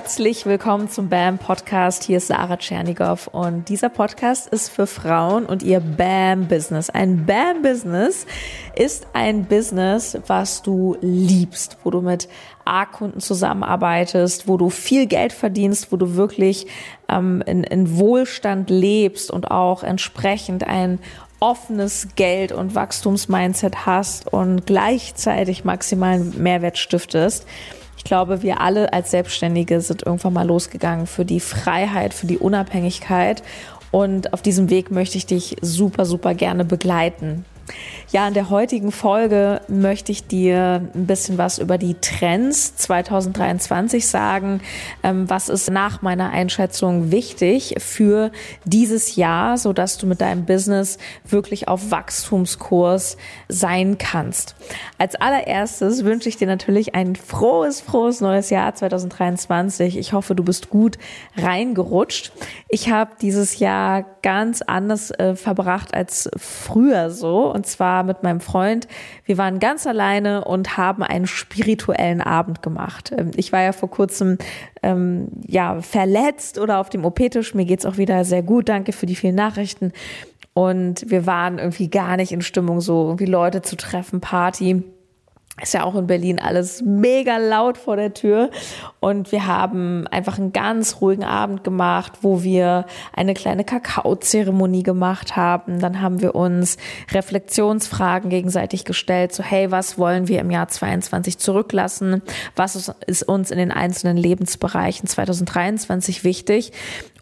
Herzlich willkommen zum BAM Podcast. Hier ist Sarah Tschernigow und dieser Podcast ist für Frauen und ihr BAM Business. Ein BAM Business ist ein Business, was du liebst, wo du mit A-Kunden zusammenarbeitest, wo du viel Geld verdienst, wo du wirklich ähm, in, in Wohlstand lebst und auch entsprechend ein offenes Geld- und Wachstumsmindset hast und gleichzeitig maximalen Mehrwert stiftest. Ich glaube, wir alle als Selbstständige sind irgendwann mal losgegangen für die Freiheit, für die Unabhängigkeit. Und auf diesem Weg möchte ich dich super, super gerne begleiten. Ja, in der heutigen Folge möchte ich dir ein bisschen was über die Trends 2023 sagen. Ähm, was ist nach meiner Einschätzung wichtig für dieses Jahr, so dass du mit deinem Business wirklich auf Wachstumskurs sein kannst. Als allererstes wünsche ich dir natürlich ein frohes, frohes neues Jahr 2023. Ich hoffe, du bist gut reingerutscht. Ich habe dieses Jahr ganz anders äh, verbracht als früher so. Und zwar war mit meinem Freund. Wir waren ganz alleine und haben einen spirituellen Abend gemacht. Ähm, ich war ja vor kurzem ähm, ja verletzt oder auf dem OP-Tisch. Mir geht's auch wieder sehr gut. Danke für die vielen Nachrichten. Und wir waren irgendwie gar nicht in Stimmung, so irgendwie Leute zu treffen, Party. Ist ja auch in Berlin alles mega laut vor der Tür. Und wir haben einfach einen ganz ruhigen Abend gemacht, wo wir eine kleine Kakaozeremonie gemacht haben. Dann haben wir uns Reflexionsfragen gegenseitig gestellt. So, hey, was wollen wir im Jahr 22 zurücklassen? Was ist uns in den einzelnen Lebensbereichen 2023 wichtig?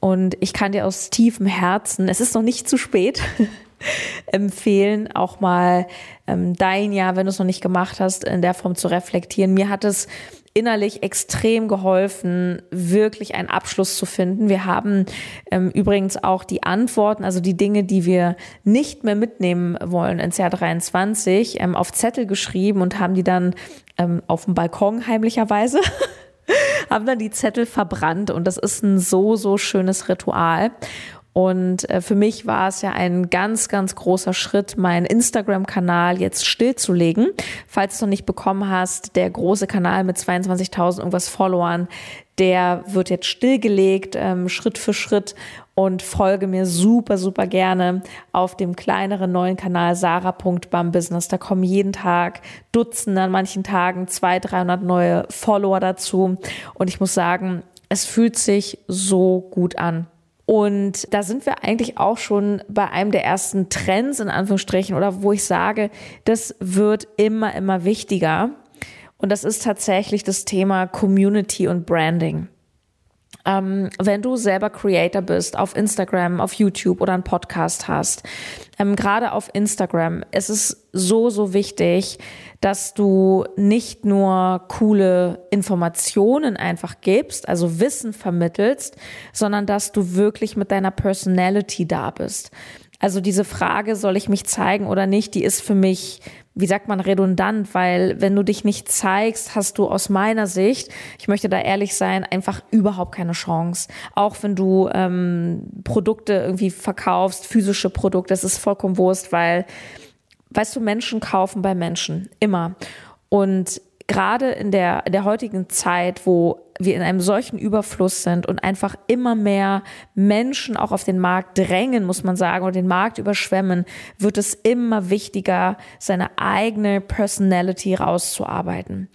Und ich kann dir aus tiefem Herzen, es ist noch nicht zu spät, empfehlen, auch mal ähm, dein Jahr, wenn du es noch nicht gemacht hast, in der Form zu reflektieren. Mir hat es innerlich extrem geholfen, wirklich einen Abschluss zu finden. Wir haben ähm, übrigens auch die Antworten, also die Dinge, die wir nicht mehr mitnehmen wollen ins Jahr 23, ähm, auf Zettel geschrieben und haben die dann ähm, auf dem Balkon heimlicherweise haben dann die Zettel verbrannt und das ist ein so, so schönes Ritual. Und äh, für mich war es ja ein ganz, ganz großer Schritt, meinen Instagram-Kanal jetzt stillzulegen. Falls du noch nicht bekommen hast, der große Kanal mit 22.000 irgendwas Followern, der wird jetzt stillgelegt, ähm, Schritt für Schritt und folge mir super, super gerne auf dem kleineren neuen Kanal sarah.bambusiness. Da kommen jeden Tag Dutzende, an manchen Tagen 200, 300 neue Follower dazu. Und ich muss sagen, es fühlt sich so gut an. Und da sind wir eigentlich auch schon bei einem der ersten Trends in Anführungsstrichen oder wo ich sage, das wird immer, immer wichtiger. Und das ist tatsächlich das Thema Community und Branding. Ähm, wenn du selber Creator bist, auf Instagram, auf YouTube oder einen Podcast hast, ähm, gerade auf Instagram, es ist so, so wichtig, dass du nicht nur coole Informationen einfach gibst, also Wissen vermittelst, sondern dass du wirklich mit deiner Personality da bist. Also diese Frage, soll ich mich zeigen oder nicht, die ist für mich, wie sagt man, redundant, weil wenn du dich nicht zeigst, hast du aus meiner Sicht, ich möchte da ehrlich sein, einfach überhaupt keine Chance. Auch wenn du ähm, Produkte irgendwie verkaufst, physische Produkte, das ist vollkommen Wurst, weil weißt du, Menschen kaufen bei Menschen. Immer. Und gerade in der, in der heutigen Zeit, wo wir in einem solchen Überfluss sind und einfach immer mehr Menschen auch auf den Markt drängen, muss man sagen, oder den Markt überschwemmen, wird es immer wichtiger, seine eigene Personality rauszuarbeiten.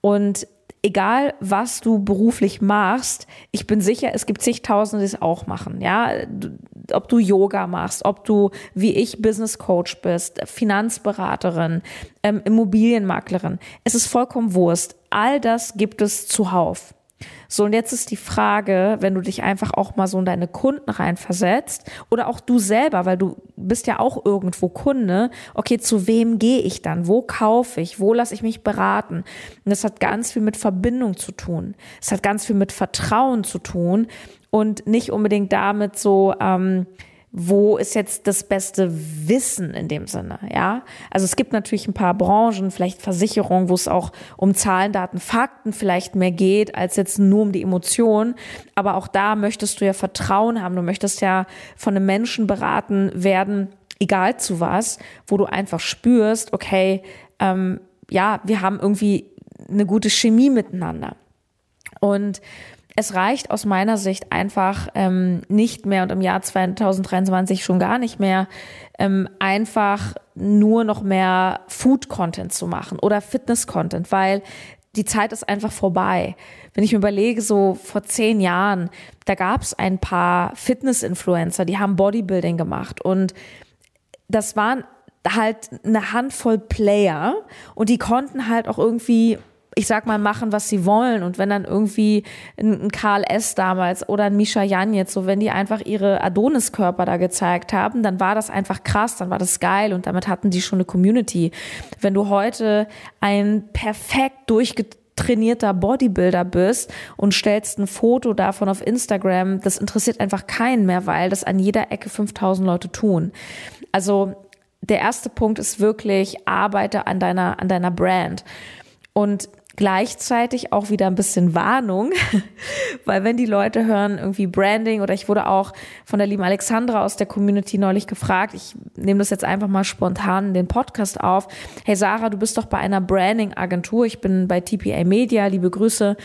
Und egal was du beruflich machst, ich bin sicher, es gibt zigtausende, die es auch machen. Ja, ob du Yoga machst, ob du wie ich Business Coach bist, Finanzberaterin, ähm, Immobilienmaklerin. Es ist vollkommen Wurst. All das gibt es zuhauf. So, und jetzt ist die Frage, wenn du dich einfach auch mal so in deine Kunden reinversetzt oder auch du selber, weil du bist ja auch irgendwo Kunde, okay, zu wem gehe ich dann? Wo kaufe ich? Wo lasse ich mich beraten? Und das hat ganz viel mit Verbindung zu tun. Es hat ganz viel mit Vertrauen zu tun und nicht unbedingt damit so, ähm, wo ist jetzt das beste Wissen in dem Sinne, ja? Also es gibt natürlich ein paar Branchen, vielleicht Versicherungen, wo es auch um Zahlen, Daten, Fakten vielleicht mehr geht, als jetzt nur um die Emotionen. Aber auch da möchtest du ja Vertrauen haben. Du möchtest ja von einem Menschen beraten werden, egal zu was, wo du einfach spürst, okay, ähm, ja, wir haben irgendwie eine gute Chemie miteinander. Und es reicht aus meiner Sicht einfach ähm, nicht mehr und im Jahr 2023 schon gar nicht mehr, ähm, einfach nur noch mehr Food-Content zu machen oder Fitness-Content, weil die Zeit ist einfach vorbei. Wenn ich mir überlege, so vor zehn Jahren, da gab es ein paar Fitness-Influencer, die haben Bodybuilding gemacht und das waren halt eine Handvoll Player und die konnten halt auch irgendwie ich sag mal, machen, was sie wollen. Und wenn dann irgendwie ein Karl S. damals oder ein Misha Jan jetzt, so wenn die einfach ihre Adoniskörper da gezeigt haben, dann war das einfach krass, dann war das geil und damit hatten die schon eine Community. Wenn du heute ein perfekt durchgetrainierter Bodybuilder bist und stellst ein Foto davon auf Instagram, das interessiert einfach keinen mehr, weil das an jeder Ecke 5000 Leute tun. Also der erste Punkt ist wirklich, arbeite an deiner, an deiner Brand. Und gleichzeitig auch wieder ein bisschen Warnung, weil wenn die Leute hören irgendwie Branding oder ich wurde auch von der lieben Alexandra aus der Community neulich gefragt, ich nehme das jetzt einfach mal spontan in den Podcast auf, hey Sarah, du bist doch bei einer Branding-Agentur, ich bin bei TPA Media, liebe Grüße,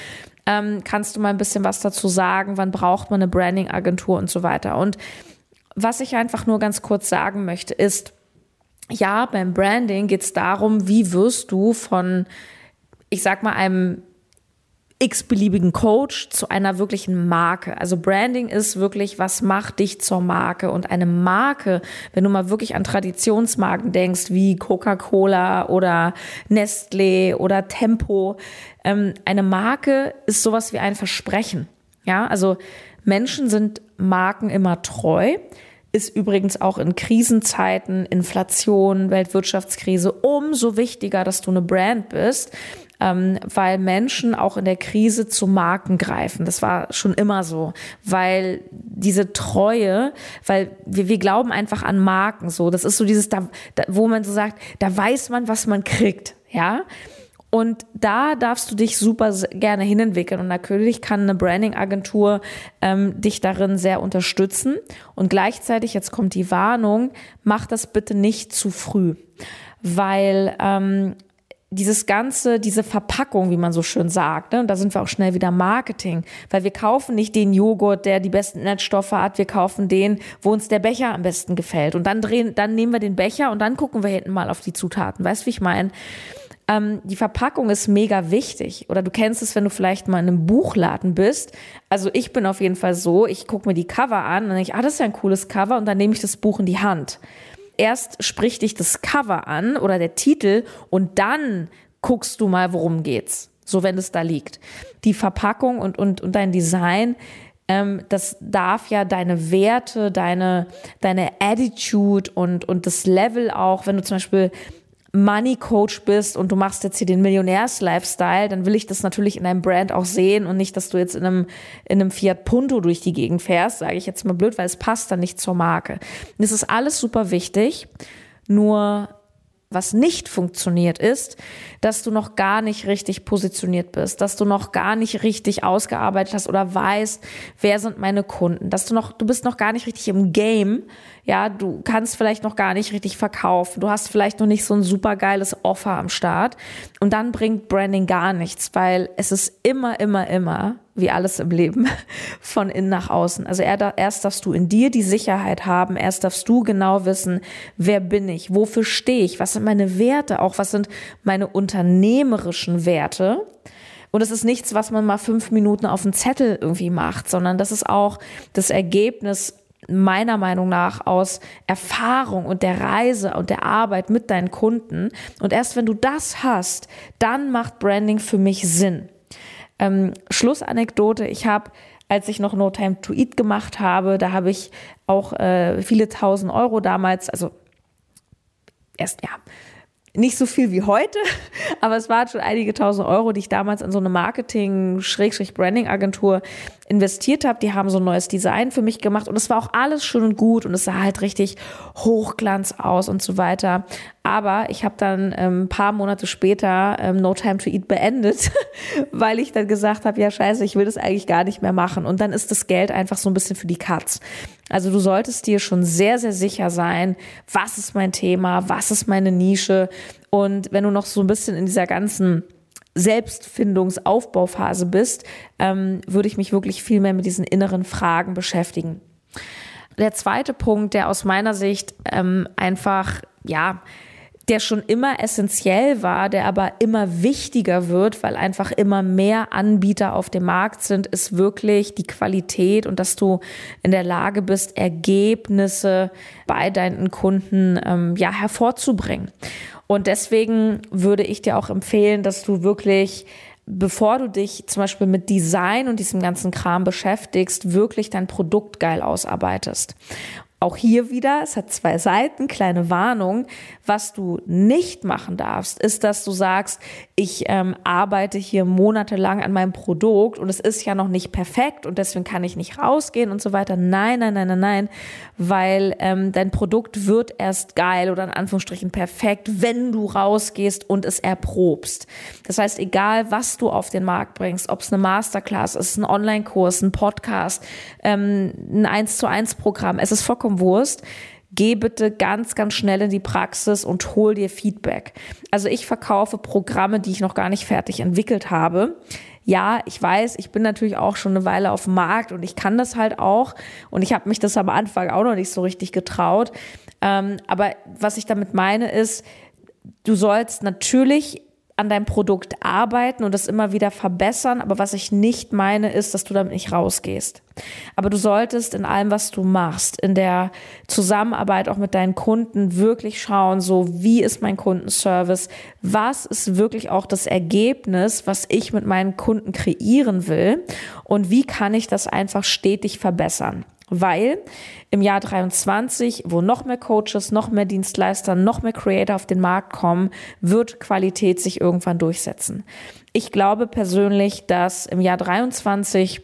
ähm, kannst du mal ein bisschen was dazu sagen, wann braucht man eine Branding-Agentur und so weiter? Und was ich einfach nur ganz kurz sagen möchte ist, ja, beim Branding geht es darum, wie wirst du von ich sag mal, einem x-beliebigen Coach zu einer wirklichen Marke. Also Branding ist wirklich, was macht dich zur Marke? Und eine Marke, wenn du mal wirklich an Traditionsmarken denkst, wie Coca-Cola oder Nestlé oder Tempo, ähm, eine Marke ist sowas wie ein Versprechen. Ja, also Menschen sind Marken immer treu ist übrigens auch in Krisenzeiten, Inflation, Weltwirtschaftskrise umso wichtiger, dass du eine Brand bist, ähm, weil Menschen auch in der Krise zu Marken greifen. Das war schon immer so, weil diese Treue, weil wir, wir glauben einfach an Marken so. Das ist so dieses, da, da, wo man so sagt, da weiß man, was man kriegt, ja. Und da darfst du dich super gerne hinentwickeln. Und natürlich kann eine Branding-Agentur ähm, dich darin sehr unterstützen. Und gleichzeitig, jetzt kommt die Warnung, mach das bitte nicht zu früh. Weil ähm, dieses ganze, diese Verpackung, wie man so schön sagt, ne? und da sind wir auch schnell wieder Marketing, weil wir kaufen nicht den Joghurt, der die besten Netzstoffe hat, wir kaufen den, wo uns der Becher am besten gefällt. Und dann drehen, dann nehmen wir den Becher und dann gucken wir hinten mal auf die Zutaten. Weißt du, wie ich meine? Ähm, die Verpackung ist mega wichtig. Oder du kennst es, wenn du vielleicht mal in einem Buchladen bist. Also ich bin auf jeden Fall so, ich gucke mir die Cover an und denke ah, das ist ja ein cooles Cover und dann nehme ich das Buch in die Hand erst spricht dich das Cover an oder der Titel und dann guckst du mal, worum geht's. So, wenn es da liegt. Die Verpackung und, und, und dein Design, ähm, das darf ja deine Werte, deine, deine Attitude und, und das Level auch, wenn du zum Beispiel Money Coach bist und du machst jetzt hier den Millionärs-Lifestyle, dann will ich das natürlich in deinem Brand auch sehen und nicht, dass du jetzt in einem, in einem Fiat Punto durch die Gegend fährst, sage ich jetzt mal blöd, weil es passt dann nicht zur Marke. Das ist alles super wichtig, nur was nicht funktioniert ist, dass du noch gar nicht richtig positioniert bist, dass du noch gar nicht richtig ausgearbeitet hast oder weißt, wer sind meine Kunden, dass du noch, du bist noch gar nicht richtig im Game, ja, du kannst vielleicht noch gar nicht richtig verkaufen, du hast vielleicht noch nicht so ein super geiles Offer am Start und dann bringt Branding gar nichts, weil es ist immer, immer, immer wie alles im Leben, von innen nach außen. Also erst darfst du in dir die Sicherheit haben, erst darfst du genau wissen, wer bin ich, wofür stehe ich, was sind meine Werte, auch was sind meine unternehmerischen Werte. Und es ist nichts, was man mal fünf Minuten auf dem Zettel irgendwie macht, sondern das ist auch das Ergebnis meiner Meinung nach aus Erfahrung und der Reise und der Arbeit mit deinen Kunden. Und erst wenn du das hast, dann macht Branding für mich Sinn. Ähm, Schlussanekdote, ich habe, als ich noch No Time to Eat gemacht habe, da habe ich auch äh, viele tausend Euro damals, also erst ja, nicht so viel wie heute, aber es waren schon einige tausend Euro, die ich damals in so eine Marketing-Branding-Agentur investiert habe. Die haben so ein neues Design für mich gemacht und es war auch alles schön und gut und es sah halt richtig Hochglanz aus und so weiter. Aber ich habe dann ähm, ein paar Monate später ähm, No Time to Eat beendet, weil ich dann gesagt habe, ja scheiße, ich will das eigentlich gar nicht mehr machen. Und dann ist das Geld einfach so ein bisschen für die Katz. Also du solltest dir schon sehr, sehr sicher sein, was ist mein Thema, was ist meine Nische. Und wenn du noch so ein bisschen in dieser ganzen Selbstfindungsaufbauphase bist, ähm, würde ich mich wirklich viel mehr mit diesen inneren Fragen beschäftigen. Der zweite Punkt, der aus meiner Sicht ähm, einfach, ja, der schon immer essentiell war, der aber immer wichtiger wird, weil einfach immer mehr Anbieter auf dem Markt sind, ist wirklich die Qualität und dass du in der Lage bist, Ergebnisse bei deinen Kunden ähm, ja hervorzubringen. Und deswegen würde ich dir auch empfehlen, dass du wirklich bevor du dich zum Beispiel mit Design und diesem ganzen Kram beschäftigst, wirklich dein Produkt geil ausarbeitest. Auch hier wieder, es hat zwei Seiten, kleine Warnung. Was du nicht machen darfst, ist, dass du sagst, ich ähm, arbeite hier monatelang an meinem Produkt und es ist ja noch nicht perfekt und deswegen kann ich nicht rausgehen und so weiter. Nein, nein, nein, nein, nein, weil ähm, dein Produkt wird erst geil oder in Anführungsstrichen perfekt, wenn du rausgehst und es erprobst. Das heißt, egal was du auf den Markt bringst, ob es eine Masterclass ist, ein Online-Kurs, ein Podcast, ähm, ein 1 zu 1 Programm, es ist vollkommen vollkommen Wurst. Geh bitte ganz, ganz schnell in die Praxis und hol dir Feedback. Also ich verkaufe Programme, die ich noch gar nicht fertig entwickelt habe. Ja, ich weiß, ich bin natürlich auch schon eine Weile auf dem Markt und ich kann das halt auch. Und ich habe mich das am Anfang auch noch nicht so richtig getraut. Ähm, aber was ich damit meine ist, du sollst natürlich an deinem Produkt arbeiten und das immer wieder verbessern. Aber was ich nicht meine, ist, dass du damit nicht rausgehst. Aber du solltest in allem, was du machst, in der Zusammenarbeit auch mit deinen Kunden wirklich schauen, so wie ist mein Kundenservice? Was ist wirklich auch das Ergebnis, was ich mit meinen Kunden kreieren will? Und wie kann ich das einfach stetig verbessern? Weil im Jahr 23, wo noch mehr Coaches, noch mehr Dienstleister, noch mehr Creator auf den Markt kommen, wird Qualität sich irgendwann durchsetzen. Ich glaube persönlich, dass im Jahr 23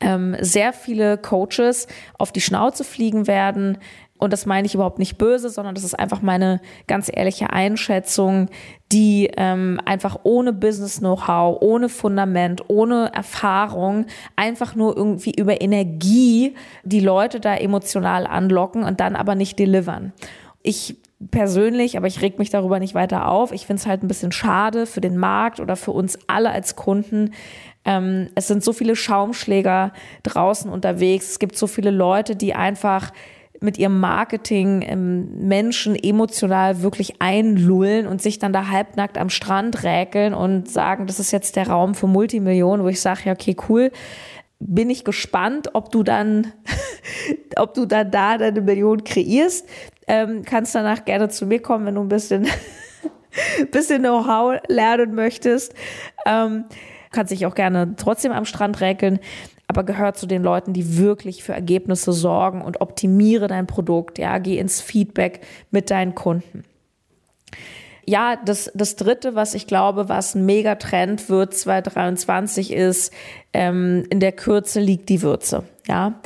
ähm, sehr viele Coaches auf die Schnauze fliegen werden, und das meine ich überhaupt nicht böse, sondern das ist einfach meine ganz ehrliche Einschätzung, die ähm, einfach ohne Business-Know-how, ohne Fundament, ohne Erfahrung, einfach nur irgendwie über Energie die Leute da emotional anlocken und dann aber nicht delivern. Ich persönlich, aber ich reg mich darüber nicht weiter auf. Ich finde es halt ein bisschen schade für den Markt oder für uns alle als Kunden. Ähm, es sind so viele Schaumschläger draußen unterwegs. Es gibt so viele Leute, die einfach mit ihrem Marketing ähm, Menschen emotional wirklich einlullen und sich dann da halbnackt am Strand räkeln und sagen, das ist jetzt der Raum für Multimillionen, wo ich sage, ja, okay, cool. Bin ich gespannt, ob du dann, ob du dann da deine Million kreierst. Ähm, kannst danach gerne zu mir kommen, wenn du ein bisschen, bisschen Know-how lernen möchtest. Ähm, kannst dich auch gerne trotzdem am Strand räkeln aber gehört zu den Leuten, die wirklich für Ergebnisse sorgen und optimiere dein Produkt. Ja, geh ins Feedback mit deinen Kunden. Ja, das, das dritte, was ich glaube, was ein Megatrend wird 2023 ist, ähm, in der Kürze liegt die Würze. Ja,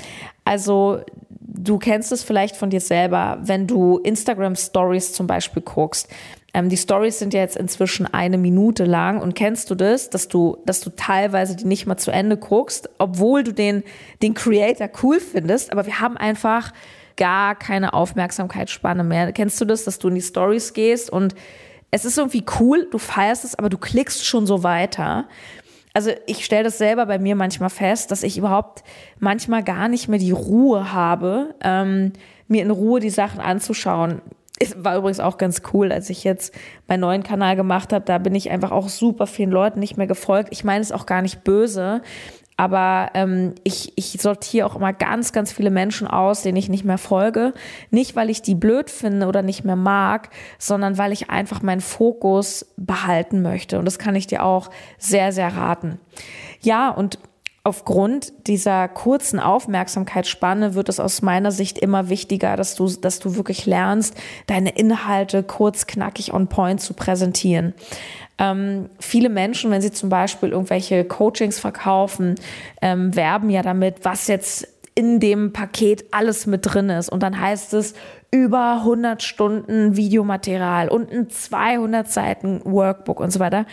also du kennst es vielleicht von dir selber, wenn du Instagram Stories zum Beispiel guckst ähm, die Stories sind ja jetzt inzwischen eine Minute lang und kennst du das, dass du, dass du teilweise die nicht mal zu Ende guckst, obwohl du den, den Creator cool findest, aber wir haben einfach gar keine Aufmerksamkeitsspanne mehr. Kennst du das, dass du in die Stories gehst und es ist irgendwie cool, du feierst es, aber du klickst schon so weiter. Also ich stelle das selber bei mir manchmal fest, dass ich überhaupt manchmal gar nicht mehr die Ruhe habe, ähm, mir in Ruhe die Sachen anzuschauen war übrigens auch ganz cool, als ich jetzt meinen neuen Kanal gemacht habe. Da bin ich einfach auch super vielen Leuten nicht mehr gefolgt. Ich meine es auch gar nicht böse, aber ähm, ich, ich sortiere auch immer ganz, ganz viele Menschen aus, denen ich nicht mehr folge. Nicht, weil ich die blöd finde oder nicht mehr mag, sondern weil ich einfach meinen Fokus behalten möchte. Und das kann ich dir auch sehr, sehr raten. Ja, und aufgrund dieser kurzen Aufmerksamkeitsspanne wird es aus meiner Sicht immer wichtiger, dass du, dass du wirklich lernst, deine Inhalte kurz, knackig on point zu präsentieren. Ähm, viele Menschen, wenn sie zum Beispiel irgendwelche Coachings verkaufen, ähm, werben ja damit, was jetzt in dem Paket alles mit drin ist. Und dann heißt es über 100 Stunden Videomaterial und ein 200 Seiten Workbook und so weiter.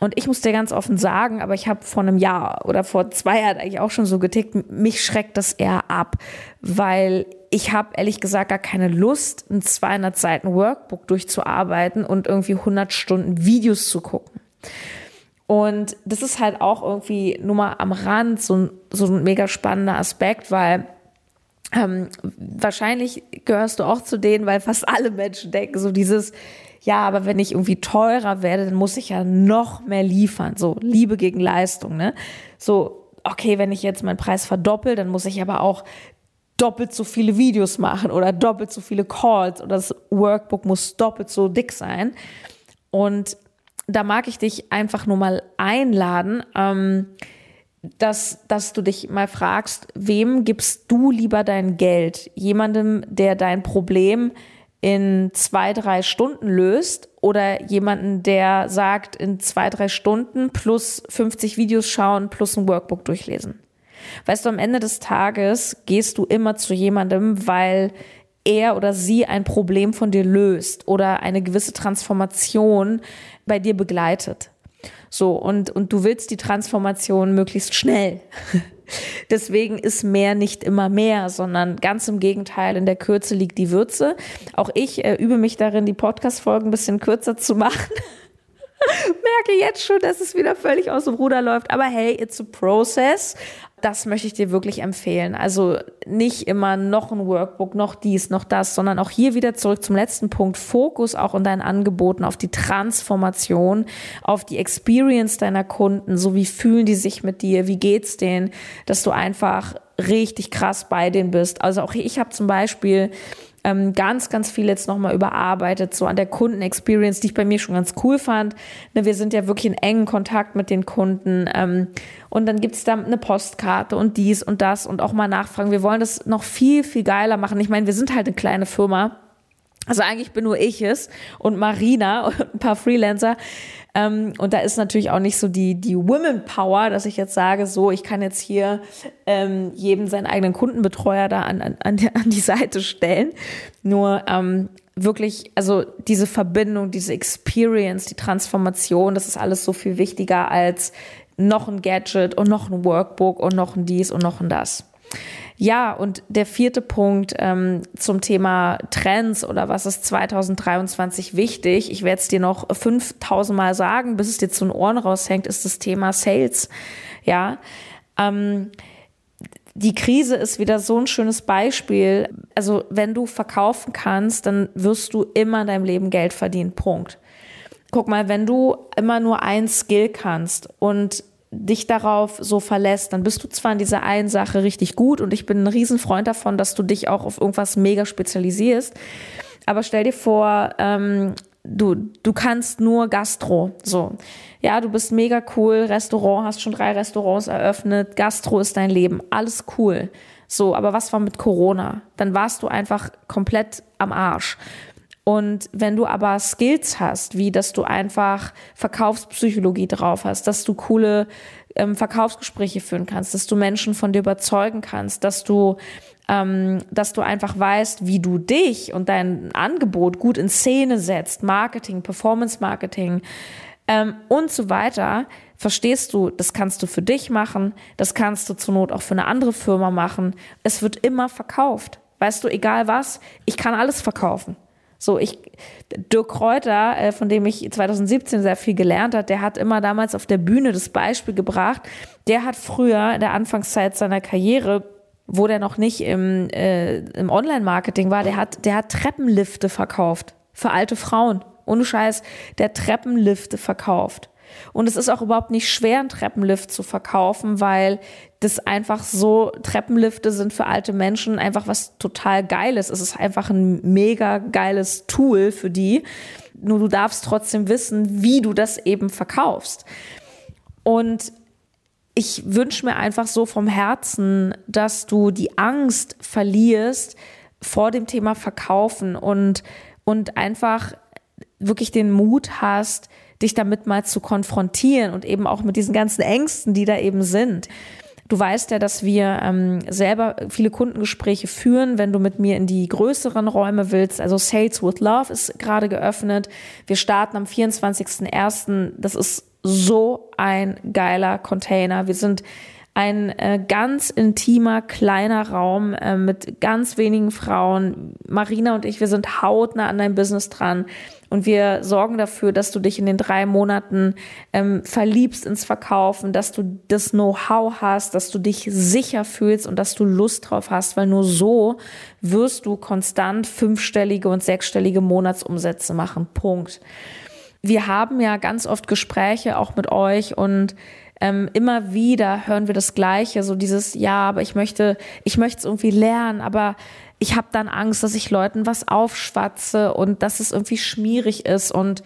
Und ich muss dir ganz offen sagen, aber ich habe vor einem Jahr oder vor zwei Jahren eigentlich auch schon so getickt, mich schreckt das eher ab, weil ich habe ehrlich gesagt gar keine Lust, ein 200 Seiten Workbook durchzuarbeiten und irgendwie 100 Stunden Videos zu gucken. Und das ist halt auch irgendwie nur mal am Rand so ein, so ein mega spannender Aspekt, weil ähm, wahrscheinlich gehörst du auch zu denen, weil fast alle Menschen denken so dieses, ja, aber wenn ich irgendwie teurer werde, dann muss ich ja noch mehr liefern. So Liebe gegen Leistung, ne? So, okay, wenn ich jetzt meinen Preis verdoppel, dann muss ich aber auch doppelt so viele Videos machen oder doppelt so viele Calls oder das Workbook muss doppelt so dick sein. Und da mag ich dich einfach nur mal einladen, ähm, dass, dass du dich mal fragst, wem gibst du lieber dein Geld? Jemandem, der dein Problem in zwei, drei Stunden löst oder jemanden, der sagt, in zwei, drei Stunden plus 50 Videos schauen plus ein Workbook durchlesen. Weißt du, am Ende des Tages gehst du immer zu jemandem, weil er oder sie ein Problem von dir löst oder eine gewisse Transformation bei dir begleitet. So, und, und du willst die Transformation möglichst schnell. Deswegen ist mehr nicht immer mehr, sondern ganz im Gegenteil, in der Kürze liegt die Würze. Auch ich äh, übe mich darin, die Podcast-Folgen ein bisschen kürzer zu machen. Merke jetzt schon, dass es wieder völlig aus dem Ruder läuft. Aber hey, it's a process das möchte ich dir wirklich empfehlen. Also nicht immer noch ein Workbook, noch dies, noch das, sondern auch hier wieder zurück zum letzten Punkt. Fokus auch in deinen Angeboten auf die Transformation, auf die Experience deiner Kunden. So wie fühlen die sich mit dir? Wie geht's denen? Dass du einfach richtig krass bei denen bist. Also auch ich habe zum Beispiel ähm, ganz, ganz viel jetzt nochmal überarbeitet, so an der Kundenexperience, die ich bei mir schon ganz cool fand. Ne, wir sind ja wirklich in engen Kontakt mit den Kunden. Ähm, und dann gibt's da eine Postkarte und dies und das und auch mal nachfragen. Wir wollen das noch viel, viel geiler machen. Ich meine, wir sind halt eine kleine Firma. Also eigentlich bin nur ich es und Marina und ein paar Freelancer. Ähm, und da ist natürlich auch nicht so die, die Women Power, dass ich jetzt sage, so, ich kann jetzt hier ähm, jedem seinen eigenen Kundenbetreuer da an, an, an, die, Seite stellen. Nur ähm, wirklich, also diese Verbindung, diese Experience, die Transformation, das ist alles so viel wichtiger als noch ein Gadget und noch ein Workbook und noch ein dies und noch ein das. Ja, und der vierte Punkt ähm, zum Thema Trends oder was ist 2023 wichtig, ich werde es dir noch 5000 Mal sagen, bis es dir zu den Ohren raushängt, ist das Thema Sales. Ja, ähm, die Krise ist wieder so ein schönes Beispiel. Also wenn du verkaufen kannst, dann wirst du immer in deinem Leben Geld verdienen. Punkt. Guck mal, wenn du immer nur ein Skill kannst und dich darauf so verlässt, dann bist du zwar in dieser einen Sache richtig gut und ich bin ein Riesenfreund davon, dass du dich auch auf irgendwas mega spezialisierst. Aber stell dir vor, ähm, du, du kannst nur Gastro. So. Ja, du bist mega cool, Restaurant, hast schon drei Restaurants eröffnet, Gastro ist dein Leben, alles cool. So, aber was war mit Corona? Dann warst du einfach komplett am Arsch. Und wenn du aber Skills hast, wie dass du einfach Verkaufspsychologie drauf hast, dass du coole ähm, Verkaufsgespräche führen kannst, dass du Menschen von dir überzeugen kannst, dass du ähm, dass du einfach weißt, wie du dich und dein Angebot gut in Szene setzt, Marketing, Performance Marketing ähm, und so weiter, verstehst du, das kannst du für dich machen, das kannst du zur Not auch für eine andere Firma machen. Es wird immer verkauft. Weißt du, egal was, ich kann alles verkaufen. So, ich, Dirk Kräuter, äh, von dem ich 2017 sehr viel gelernt hat, der hat immer damals auf der Bühne das Beispiel gebracht. Der hat früher in der Anfangszeit seiner Karriere wo der noch nicht im, äh, im Online-Marketing war, der hat, der hat Treppenlifte verkauft für alte Frauen. Ohne Scheiß, der Treppenlifte verkauft. Und es ist auch überhaupt nicht schwer, einen Treppenlift zu verkaufen, weil das einfach so, Treppenlifte sind für alte Menschen einfach was total Geiles. Es ist einfach ein mega geiles Tool für die. Nur du darfst trotzdem wissen, wie du das eben verkaufst. Und ich wünsche mir einfach so vom Herzen, dass du die Angst verlierst vor dem Thema Verkaufen und, und einfach wirklich den Mut hast, dich damit mal zu konfrontieren und eben auch mit diesen ganzen Ängsten, die da eben sind. Du weißt ja, dass wir ähm, selber viele Kundengespräche führen, wenn du mit mir in die größeren Räume willst. Also Sales with Love ist gerade geöffnet. Wir starten am 24.01. Das ist so ein geiler Container. Wir sind ein äh, ganz intimer, kleiner Raum äh, mit ganz wenigen Frauen. Marina und ich, wir sind hautnah an deinem Business dran. Und wir sorgen dafür, dass du dich in den drei Monaten ähm, verliebst ins Verkaufen, dass du das Know-how hast, dass du dich sicher fühlst und dass du Lust drauf hast, weil nur so wirst du konstant fünfstellige und sechsstellige Monatsumsätze machen. Punkt. Wir haben ja ganz oft Gespräche auch mit euch und ähm, immer wieder hören wir das Gleiche, so dieses, ja, aber ich möchte, ich möchte es irgendwie lernen, aber ich habe dann Angst, dass ich Leuten was aufschwatze und dass es irgendwie schmierig ist. Und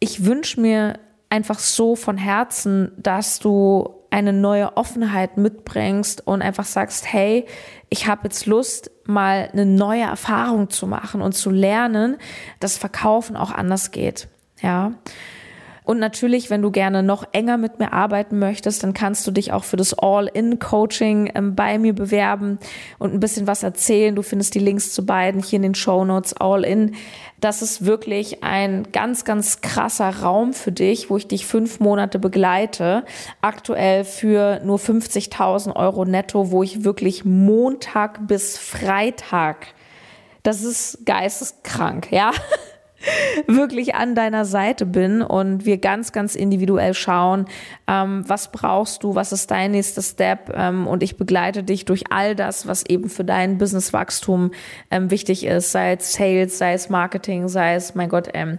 ich wünsche mir einfach so von Herzen, dass du eine neue Offenheit mitbringst und einfach sagst, hey, ich habe jetzt Lust, mal eine neue Erfahrung zu machen und zu lernen, dass Verkaufen auch anders geht. Ja. Und natürlich, wenn du gerne noch enger mit mir arbeiten möchtest, dann kannst du dich auch für das All-In-Coaching ähm, bei mir bewerben und ein bisschen was erzählen. Du findest die Links zu beiden hier in den Show Notes. All-In, das ist wirklich ein ganz, ganz krasser Raum für dich, wo ich dich fünf Monate begleite. Aktuell für nur 50.000 Euro netto, wo ich wirklich Montag bis Freitag das ist geisteskrank, ja. wirklich an deiner Seite bin und wir ganz, ganz individuell schauen, ähm, was brauchst du, was ist dein nächster Step ähm, und ich begleite dich durch all das, was eben für dein Businesswachstum ähm, wichtig ist, sei es Sales, sei es Marketing, sei es, mein Gott, ähm,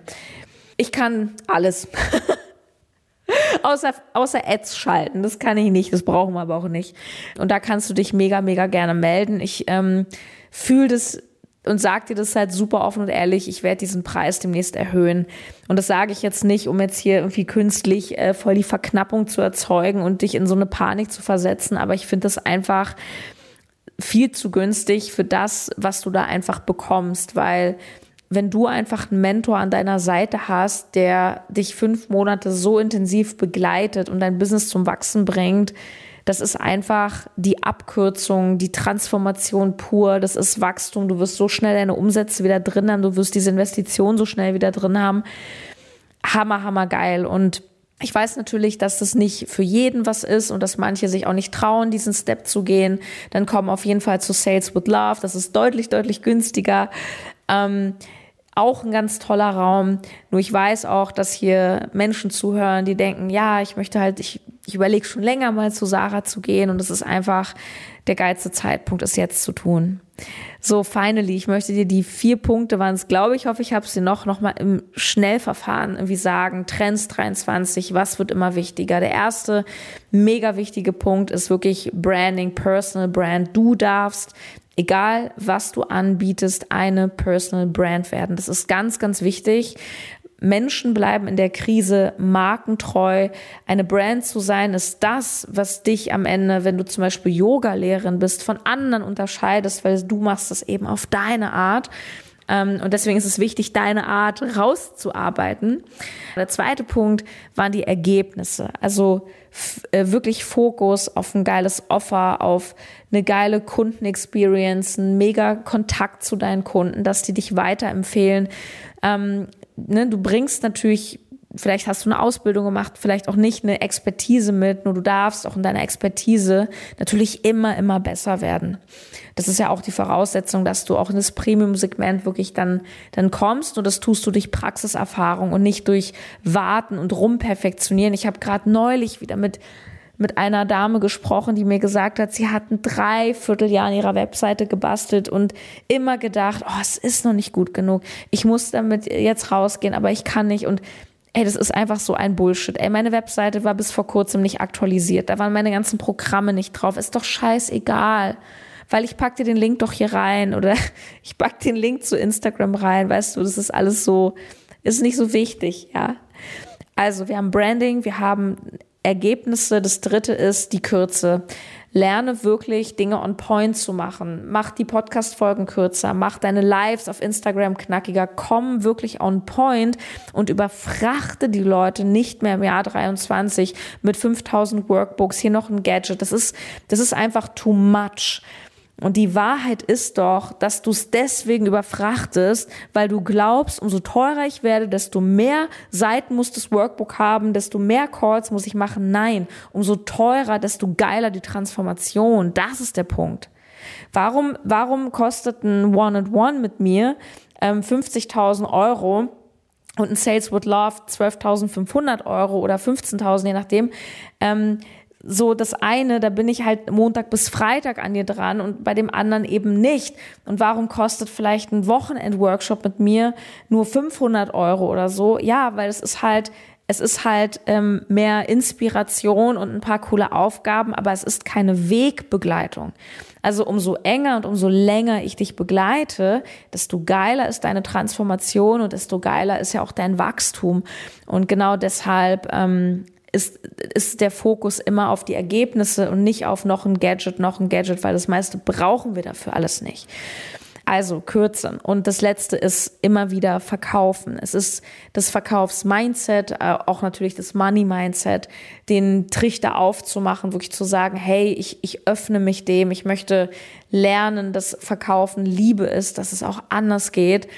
ich kann alles. außer, außer Ads schalten. Das kann ich nicht, das brauchen wir aber auch nicht. Und da kannst du dich mega, mega gerne melden. Ich ähm, fühle das und sag dir das halt super offen und ehrlich, ich werde diesen Preis demnächst erhöhen. Und das sage ich jetzt nicht, um jetzt hier irgendwie künstlich äh, voll die Verknappung zu erzeugen und dich in so eine Panik zu versetzen, aber ich finde das einfach viel zu günstig für das, was du da einfach bekommst, weil wenn du einfach einen Mentor an deiner Seite hast, der dich fünf Monate so intensiv begleitet und dein Business zum Wachsen bringt, das ist einfach die Abkürzung, die Transformation pur. Das ist Wachstum. Du wirst so schnell deine Umsätze wieder drin haben. Du wirst diese Investition so schnell wieder drin haben. Hammer, hammer geil. Und ich weiß natürlich, dass das nicht für jeden was ist und dass manche sich auch nicht trauen, diesen Step zu gehen. Dann kommen auf jeden Fall zu Sales with Love. Das ist deutlich, deutlich günstiger. Ähm, auch ein ganz toller Raum. Nur ich weiß auch, dass hier Menschen zuhören, die denken, ja, ich möchte halt, ich, ich überlege schon länger mal zu Sarah zu gehen und es ist einfach der geilste Zeitpunkt, es jetzt zu tun. So, finally, ich möchte dir die vier Punkte waren es, glaube ich, hoffe, ich habe sie noch, noch mal im Schnellverfahren irgendwie sagen. Trends 23, was wird immer wichtiger? Der erste mega wichtige Punkt ist wirklich Branding, Personal Brand. Du darfst egal was du anbietest, eine Personal Brand werden. Das ist ganz, ganz wichtig. Menschen bleiben in der Krise markentreu. Eine Brand zu sein, ist das, was dich am Ende, wenn du zum Beispiel Yoga-Lehrerin bist, von anderen unterscheidest, weil du machst das eben auf deine Art. Ähm, und deswegen ist es wichtig, deine Art rauszuarbeiten. Der zweite Punkt waren die Ergebnisse. Also äh, wirklich Fokus auf ein geiles Offer, auf eine geile Kundenexperience, einen mega Kontakt zu deinen Kunden, dass die dich weiterempfehlen. Ähm, ne, du bringst natürlich vielleicht hast du eine Ausbildung gemacht, vielleicht auch nicht eine Expertise mit, nur du darfst auch in deiner Expertise natürlich immer, immer besser werden. Das ist ja auch die Voraussetzung, dass du auch in das Premium-Segment wirklich dann, dann kommst und das tust du durch Praxiserfahrung und nicht durch Warten und Rumperfektionieren. Ich habe gerade neulich wieder mit mit einer Dame gesprochen, die mir gesagt hat, sie hat ein Dreivierteljahr an ihrer Webseite gebastelt und immer gedacht, oh, es ist noch nicht gut genug. Ich muss damit jetzt rausgehen, aber ich kann nicht. Und Ey, das ist einfach so ein Bullshit. Ey, meine Webseite war bis vor kurzem nicht aktualisiert. Da waren meine ganzen Programme nicht drauf. Ist doch scheißegal. Weil ich pack dir den Link doch hier rein oder ich pack den Link zu Instagram rein. Weißt du, das ist alles so, ist nicht so wichtig, ja. Also, wir haben Branding, wir haben Ergebnisse. Das dritte ist die Kürze. Lerne wirklich Dinge on point zu machen. Mach die Podcast-Folgen kürzer. Mach deine Lives auf Instagram knackiger. Komm wirklich on point und überfrachte die Leute nicht mehr im Jahr 23 mit 5000 Workbooks. Hier noch ein Gadget. Das ist, das ist einfach too much. Und die Wahrheit ist doch, dass du es deswegen überfrachtest, weil du glaubst, umso teurer ich werde, desto mehr Seiten muss das Workbook haben, desto mehr Calls muss ich machen. Nein, umso teurer, desto geiler die Transformation. Das ist der Punkt. Warum, warum kostet ein One-and-One mit mir ähm, 50.000 Euro? und ein Sales with Love 12.500 Euro oder 15.000, je nachdem. Ähm, so das eine, da bin ich halt Montag bis Freitag an dir dran und bei dem anderen eben nicht. Und warum kostet vielleicht ein Wochenend-Workshop mit mir nur 500 Euro oder so? Ja, weil es ist halt es ist halt ähm, mehr Inspiration und ein paar coole Aufgaben, aber es ist keine Wegbegleitung. Also umso enger und umso länger ich dich begleite, desto geiler ist deine Transformation und desto geiler ist ja auch dein Wachstum. Und genau deshalb ähm, ist, ist der Fokus immer auf die Ergebnisse und nicht auf noch ein Gadget, noch ein Gadget, weil das meiste brauchen wir dafür alles nicht. Also kürzen. Und das letzte ist immer wieder verkaufen. Es ist das Verkaufsmindset, äh, auch natürlich das Money-Mindset, den Trichter aufzumachen, wirklich zu sagen, hey, ich, ich öffne mich dem, ich möchte lernen, dass Verkaufen Liebe ist, dass es auch anders geht.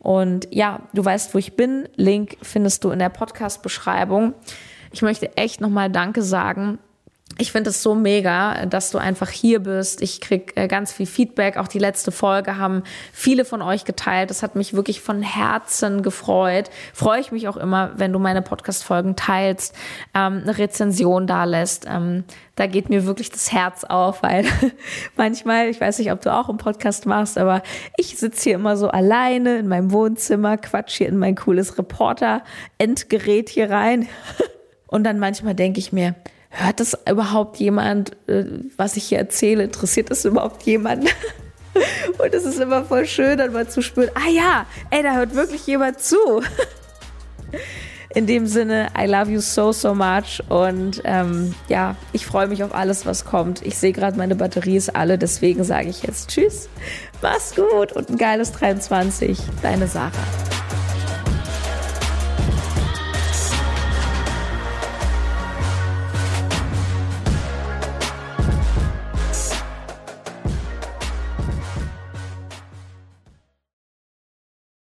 Und ja, du weißt, wo ich bin. Link findest du in der Podcast-Beschreibung. Ich möchte echt nochmal Danke sagen ich finde es so mega, dass du einfach hier bist. Ich krieg äh, ganz viel Feedback. Auch die letzte Folge haben viele von euch geteilt. Das hat mich wirklich von Herzen gefreut. Freue ich mich auch immer, wenn du meine Podcast-Folgen teilst, ähm, eine Rezension da lässt. Ähm, da geht mir wirklich das Herz auf, weil manchmal, ich weiß nicht, ob du auch einen Podcast machst, aber ich sitze hier immer so alleine in meinem Wohnzimmer, quatsch hier in mein cooles Reporter-Endgerät hier rein. Und dann manchmal denke ich mir, hört das überhaupt jemand, äh, was ich hier erzähle? Interessiert das überhaupt jemand? Und es ist immer voll schön, dann mal zu spüren, ah ja, ey, da hört wirklich jemand zu. In dem Sinne, I love you so, so much. Und ähm, ja, ich freue mich auf alles, was kommt. Ich sehe gerade, meine Batterie ist alle, deswegen sage ich jetzt Tschüss, mach's gut und ein geiles 23. Deine Sarah.